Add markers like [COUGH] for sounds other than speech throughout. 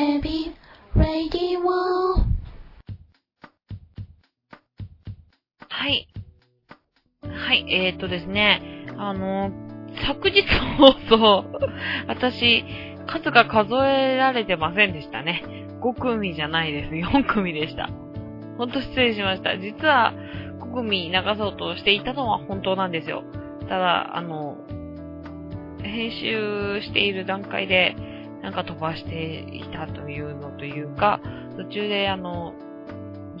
エビ、レディオはい。はい、えー、っとですね、あの、昨日放送、私、数が数えられてませんでしたね。5組じゃないです。4組でした。ほんと失礼しました。実は、5組流そうとしていたのは本当なんですよ。ただ、あの、編集している段階で、なんか飛ばしていたというのというか、途中であの、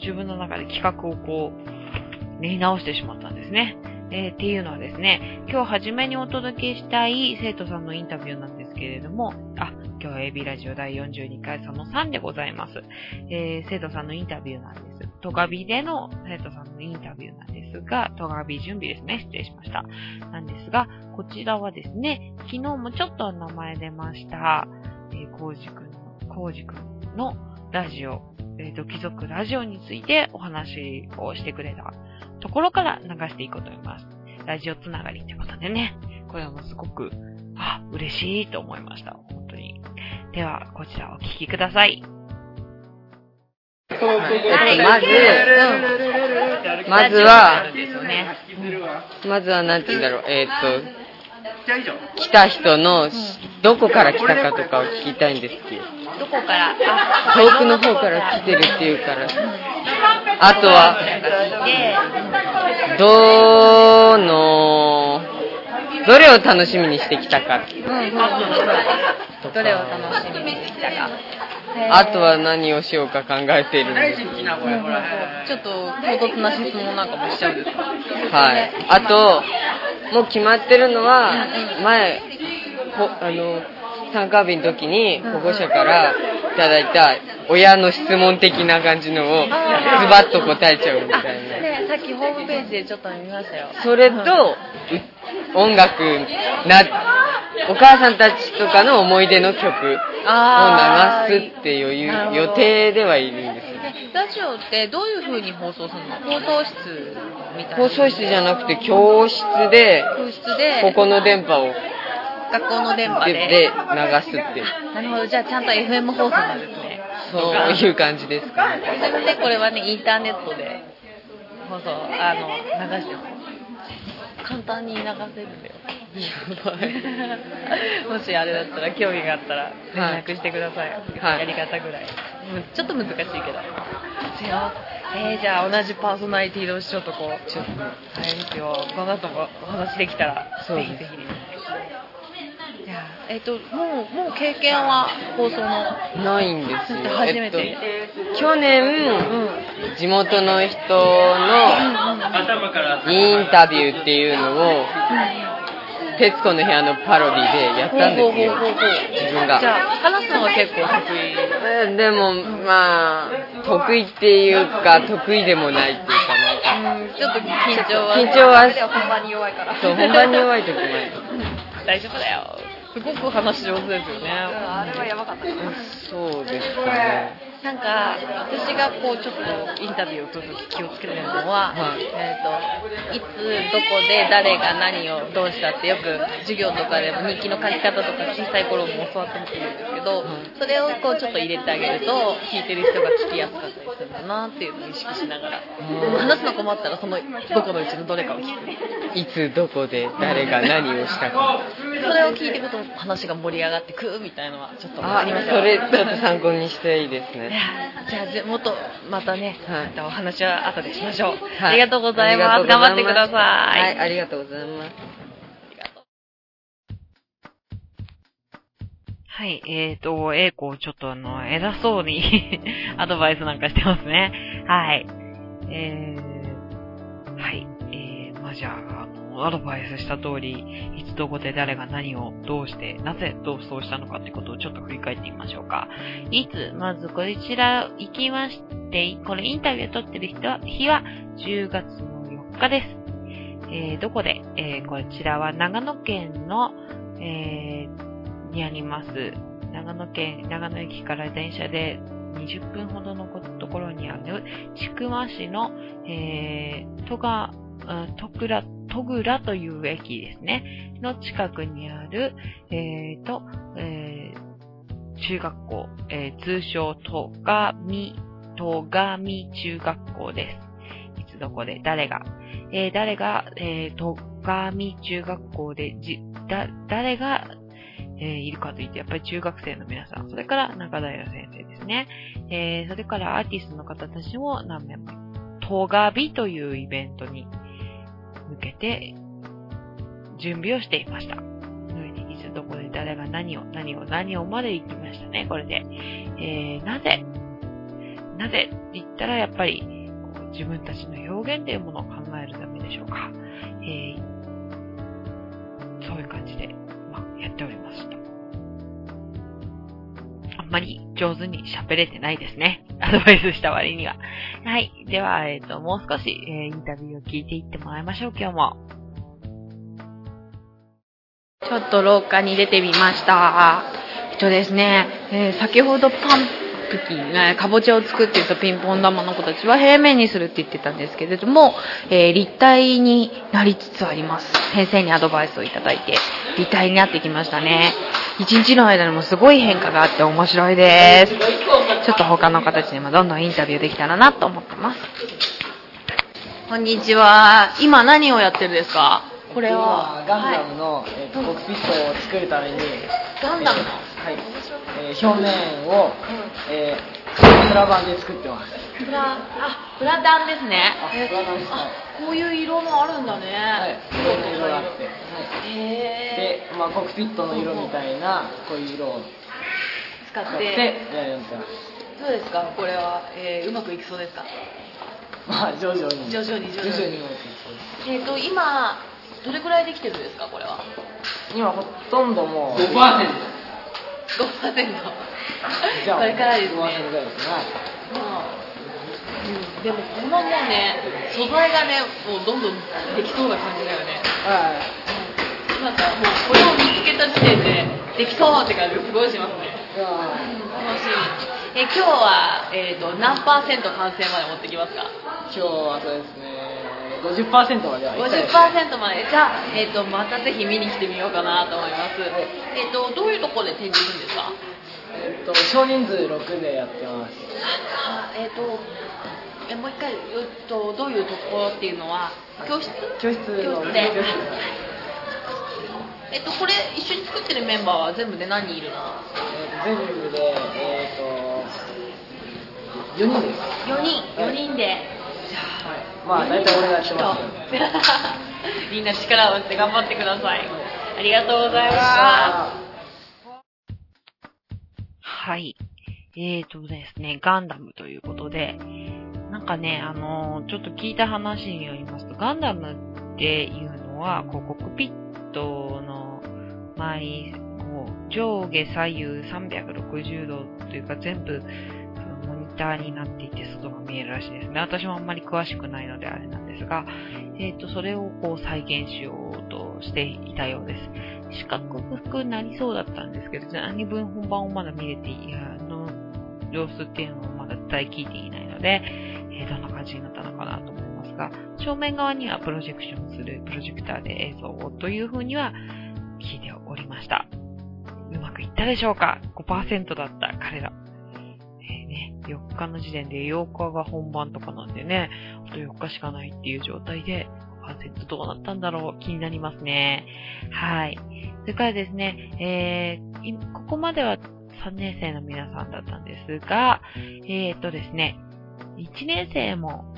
自分の中で企画をこう、練り直してしまったんですね。えーっていうのはですね、今日初めにお届けしたい生徒さんのインタビューなんですけれども、あ、今日は AB ラジオ第42回その3でございます。えー生徒さんのインタビューなんです。トガビでの生徒さんのインタビューなんですが、トガビ準備ですね。失礼しました。なんですが、こちらはですね、昨日もちょっと名前出ました、えー、コウジくんの、コウジくんのラジオ、えー、ドキゾクラジオについてお話をしてくれたところから流していこうと思います。ラジオつながりってことでね、これもすごく、あ、嬉しいと思いました。本当に。では、こちらお聞きください。はい、まず、まずは。まずはなんて言うんだろう、えーっと、来た人の、どこから来たかとかを聞きたいんですけ？ど、どこから、あ、遠くの方から来てるっていうから、あとは、で、どの、どれを楽しみにしてきたか、どれを楽しみにしてきたか。あとは何をしようか考えているんですちょっと唐突な質問なんかもしちゃうんですかはい。あと、もう決まってるのは、前、ほあの、参加日の時に保護者からいただいた親の質問的な感じのをズバッと答えちゃうみたいな。ねさっきホームページでちょっと見ましたよ。それと、う音楽な、お母さんたちとかの思い出の曲を流あすっていう予定ではいるんですラジオってどういう風に放送するの？放送室みたいな。放送室じゃなくて教室で、教室で、ここの電波を学校の電波で。でで流すっていう。なるほど、じゃあちゃんと FM 放送なんですね。そういう感じですかね。で、これはね、インターネットで放送、あの、流して。簡単に流せるんだよ。もしあれだったら、興味があったら、連絡してください。はいやり方ぐらい。むちょっと難しいけど。えー、じゃあ同じパーソナリティ同士ちょっとこう、ちょっと、あれですよ、この後もお話できたら、ぜひぜひえっ、と、もう、もう経験は放送の、ないんですよ。初めて。えっと、去年、地元の人のインタビューっていうのを、徹子の部屋のパロディでやったんですよ。自分が。じゃあ、話すのが結構得意。えーでも、まあ、得意っていうか、得意でもないっていうかなんか、うん、ちょっと緊張は。緊張は、本番に弱いから。そう、本番に弱い時もある。[LAUGHS] 大丈夫だよ。すごく話上手ですよね。あれはやばかった。そうですかね。なんか、私がこう、ちょっとインタビューを取るとき気をつけてるのは、はいえっ、と、いつ、どこで、誰が何をどうしたってよく授業とかでも日記の書き方とか小さい頃も教わってるんですけど、それをこうちょっと入れてあげると、聞いてる人が聞きやすかったりするんだなっていうのを意識しながら、話すの困ったらそのどこのうちのどれかを聞く。いつ、どこで、誰が何をしたか。それを聞いていくと話が盛り上がってくみたいのはちょっとあありますよそれ、ちょっと参考にしていいですね。[LAUGHS] じゃあぜもっとまたね、はいまたお話は後でしましょう、はいありがとうございますありがとうございます頑張ってください、はい、ありがとうございます。はい、えーと、A 子ちょっとあの、偉そうに [LAUGHS] アドバイスなんかしてますね。はい。えー、はい。えー、まあ、じゃあ、あの、アドバイスした通り、いつどこで誰が何をどうして、なぜどうそうしたのかってことをちょっと振り返ってみましょうか。いつ、まずこちら行きまして、これインタビューを取ってる人は、日は10月の4日です。えー、どこで、えー、こちらは長野県の、えー、にあります。長野県、長野駅から電車で20分ほどのところにある、千曲市の、えー、戸が、うん戸倉、戸倉という駅ですね。の近くにある、えーと、えー中学校、えー通称、とがみ、とがみ中学校です。いつどこで、誰が、えー誰が、えー、とがみ中学校で、じ、だ、誰が、えーいるかといって、やっぱり中学生の皆さん、それから中平先生ですね。えーそれからアーティストの方たちも何名も、とがびというイベントにけて、準備をしていました。いつどこで誰が何を、何を、何をまで行きましたね、これで。えー、なぜ、なぜって言ったらやっぱり、自分たちの表現というものを考えるためでしょうか。えー、そういう感じで、まあ、やっておりますと。あんまり上手に喋れてないですね。アドバイスした割には。はい。では、えっ、と、もう少し、えーインタビューを聞いていってもらいましょう、今日も。ちょっと廊下に出てみました。えっとですね、えー先ほどパンプキン、えーかぼちゃを作っていたピンポン玉の子たちは平面にするって言ってたんですけれども、え立体になりつつあります。先生にアドバイスをいただいて、立体になってきましたね。一日の間にもすごい変化があって面白いです。ちょっと他の形にもどんどんインタビューできたらなと思ってます。こんにちは。今何をやってるんですか？これは。ガンダムの、えーとコックピットを作るために、ガンダムの？はいえー表面を、えープラ板で作ってます。プラ、あ、プラダンですね。あプラ板ですあ、こういう色もあるんだね。はい、いろんな色があって、はへい、え。で、まあ、コックピットの色みたいなこういう色を使ってて。やるんですよ。どうですか？これは、えーうまくいきそうですか？まあ徐々に徐々に徐々に徐々にうまくいきそうですえっ、と、今、どれくらいできてるんですか？これは。今ほとんどもう5%。5%じゃあこれからです5%ぐらね。いですねはいまあうん、でもこのもうね、素材がね、もうどんどんできそうな感じだよね。はい。なんかもうこれを見つけた時点でできそうって感じがすごいしますね。いや楽しみ。え今日は、えー、と何パーセント完成まで持ってきますか？今日はそうですね。50%までは行きたいです。50%まで。じゃあ、えー、とまたぜひ見に来てみようかなと思います、えー、とどういうところで展示するんですか？えっと少人数6でやってます。あえっ、とえもう一回、えっと、どういうところっていうのは教室？教室の教室で。えっ、とこれ一緒に作ってるメンバーは全部で何人いるの？えーと全部でえっ、と4人です。4人。4人で、はい。まあ大体俺がやってます。[LAUGHS] みんな力を合わせて頑張ってください。ありがとうございますはい。えーとですね、ガンダムということで、なんかね、あのーちょっと聞いた話によりますと、ガンダムっていうのは、こう、コックピットの周り、こう、上下左右360度というか全部、モニターになっていて外が見えるらしいですね。私もあんまり詳しくないのであれなんですが、えーと、それをこう再現しようとしていたようです。四角くなりそうだったんですけど、何分本番をまだ見れてい、あの、様子っていうのをまだ伝え聞いていないので、えーどんな感じになったのかなと思いますが、正面側にはプロジェクションするプロジェクターで映像をという風には聞いておりました。うまくいったでしょうか ?5% だった彼ら。えーね、4日の時点で8日が本番とかなんでね、あと4日しかないっていう状態で、どうなったんだろう気になりますね。はい。それからですね、えー、ここまでは3年生の皆さんだったんですが、えーとですね、1年生も、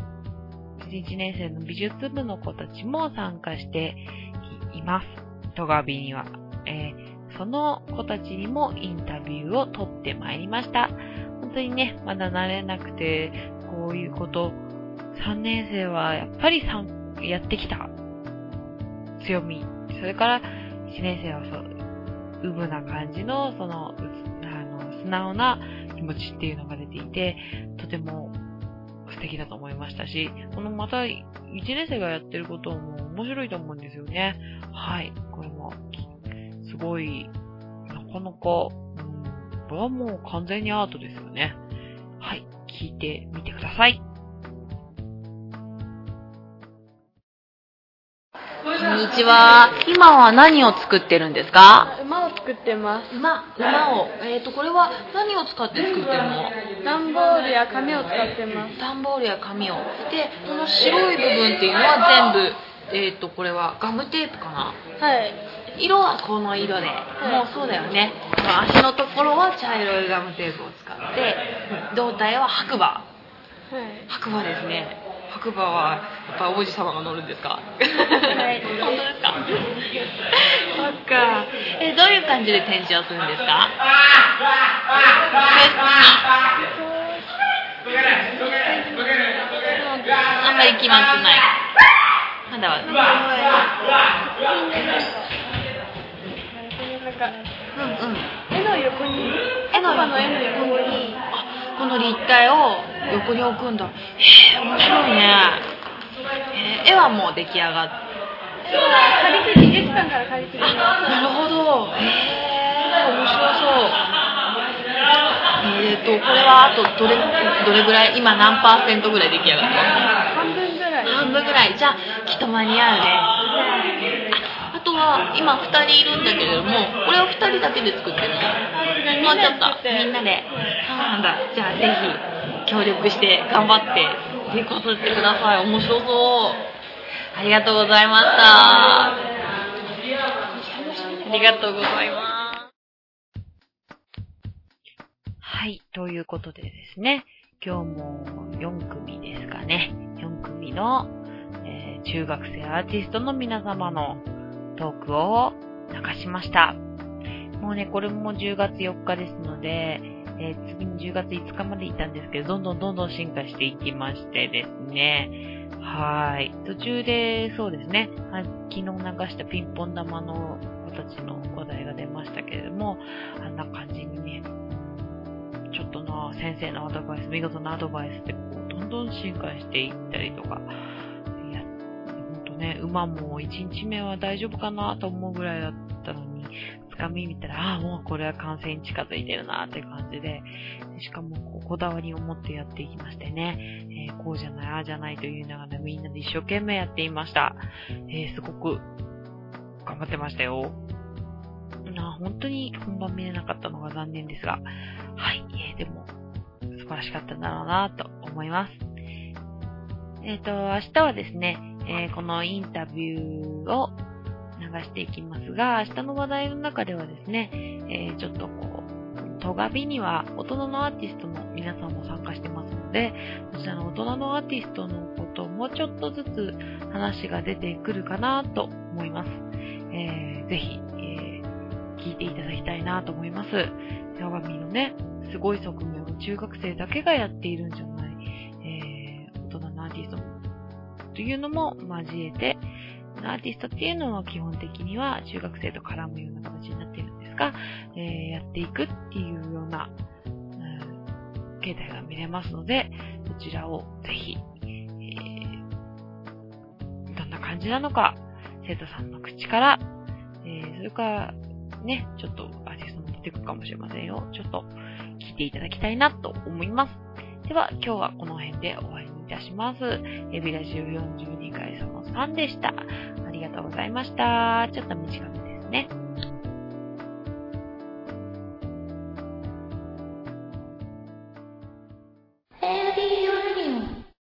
1年生の美術部の子たちも参加しています。トガビには。えーその子たちにもインタビューを取ってまいりました。本当にね、まだ慣れなくて、こういうこと、3年生はやっぱりさんやってきた強み。それから、1年生はそう、うぶな感じの、その、あの、素直な気持ちっていうのが出ていて、とても素敵だと思いましたし、このまた、1年生がやってることも面白いと思うんですよね。はい。これも、すごい、なかなか、うん、これはもう完全にアートですよね。はい。聞いてみてください。んにちは今は何を作ってるんですか？馬を作ってます馬、馬を。えっ、と、これは何を使って作ってるの？段ボールや紙を使ってます段ボールや紙を。で、この白い部分っていうのは全部、えっ、と、これはガムテープかな？はい色はこの色で、もうそうだよね。この足のところは茶色いガムテープを使って、胴体は白馬。はい白馬ですね。白馬は、やっぱ王子様が乗るんですか？はい本当ですか？そっか。え、どういう感じで展示をするんですか？あんまり決まってない。まだは。なんかうんうん。絵の横に絵の白馬の絵の横にあこの立体を横に置くんだ。へえ面白いね。えー絵はもう出来上がっ絵は借りて。美術館から借りてきまなるほど。へえ面白そう。えーとこれはあとどれどれぐらい？今何パーセントぐらい出来上がってますす半分ぐらい。半分ぐらい。じゃあきっと間に合うねは今2人いるんだけれどもこれを2人だけで作ってるの？もうちょっとみんなで。そうなんだ。じゃあぜひ協力して頑張って成功させてください。面白そう。ありがとうございました。ありがとうございます。はいということでですね今日も4組ですかね。4組の、えー中学生アーティストの皆様のトークを流しました。もうね、これも10月4日ですので、えー次に10月5日までいたんですけど、どんどんどんどん進化していきましてですね。はい。途中で、そうですね、昨日流したピンポン玉の子たちの話題が出ましたけれども、あんな感じにね、ちょっとな、先生のアドバイス、見事なアドバイスってこう、どんどん進化していったりとか、馬も1日目は大丈夫かなと思うぐらいだったのに、つかみ見たら、ああ、もうこれは完成に近づいてるなって感じで、しかもここだわりを持ってやっていきましてね、えーこうじゃない、ああじゃないと言いながらみんなで一生懸命やっていました。えーすごく頑張ってましたよ。な本当に本番見れなかったのが残念ですが、はい、えーでも素晴らしかったんだろうなと思います。えっ、と、明日はですね、えーこのインタビューを流していきますが、明日の話題の中ではですね、えーちょっとこう、トガビには大人のアーティストの皆さんも参加してますので、そちらの大人のアーティストのことをもうちょっとずつ話が出てくるかなと思います。えーぜひ、えー聞いていただきたいなと思います。トガビのね、すごい側面を中学生だけがやっているんじゃない、というのも交えて、アーティストっていうのは基本的には中学生と絡むような形になっているんですが、えーやっていくっていうような、うん、形態が見れますので、そちらをぜひ、えーどんな感じなのか、生徒さんの口から、えーそれから、ね、ちょっとアーティストも出てくるかもしれませんよ。ちょっと聞いていただきたいなと思います。では、今日はこの辺で終わりたします。エビラジオ42回その3でした。ありがとうございました。ちょっと短めですね。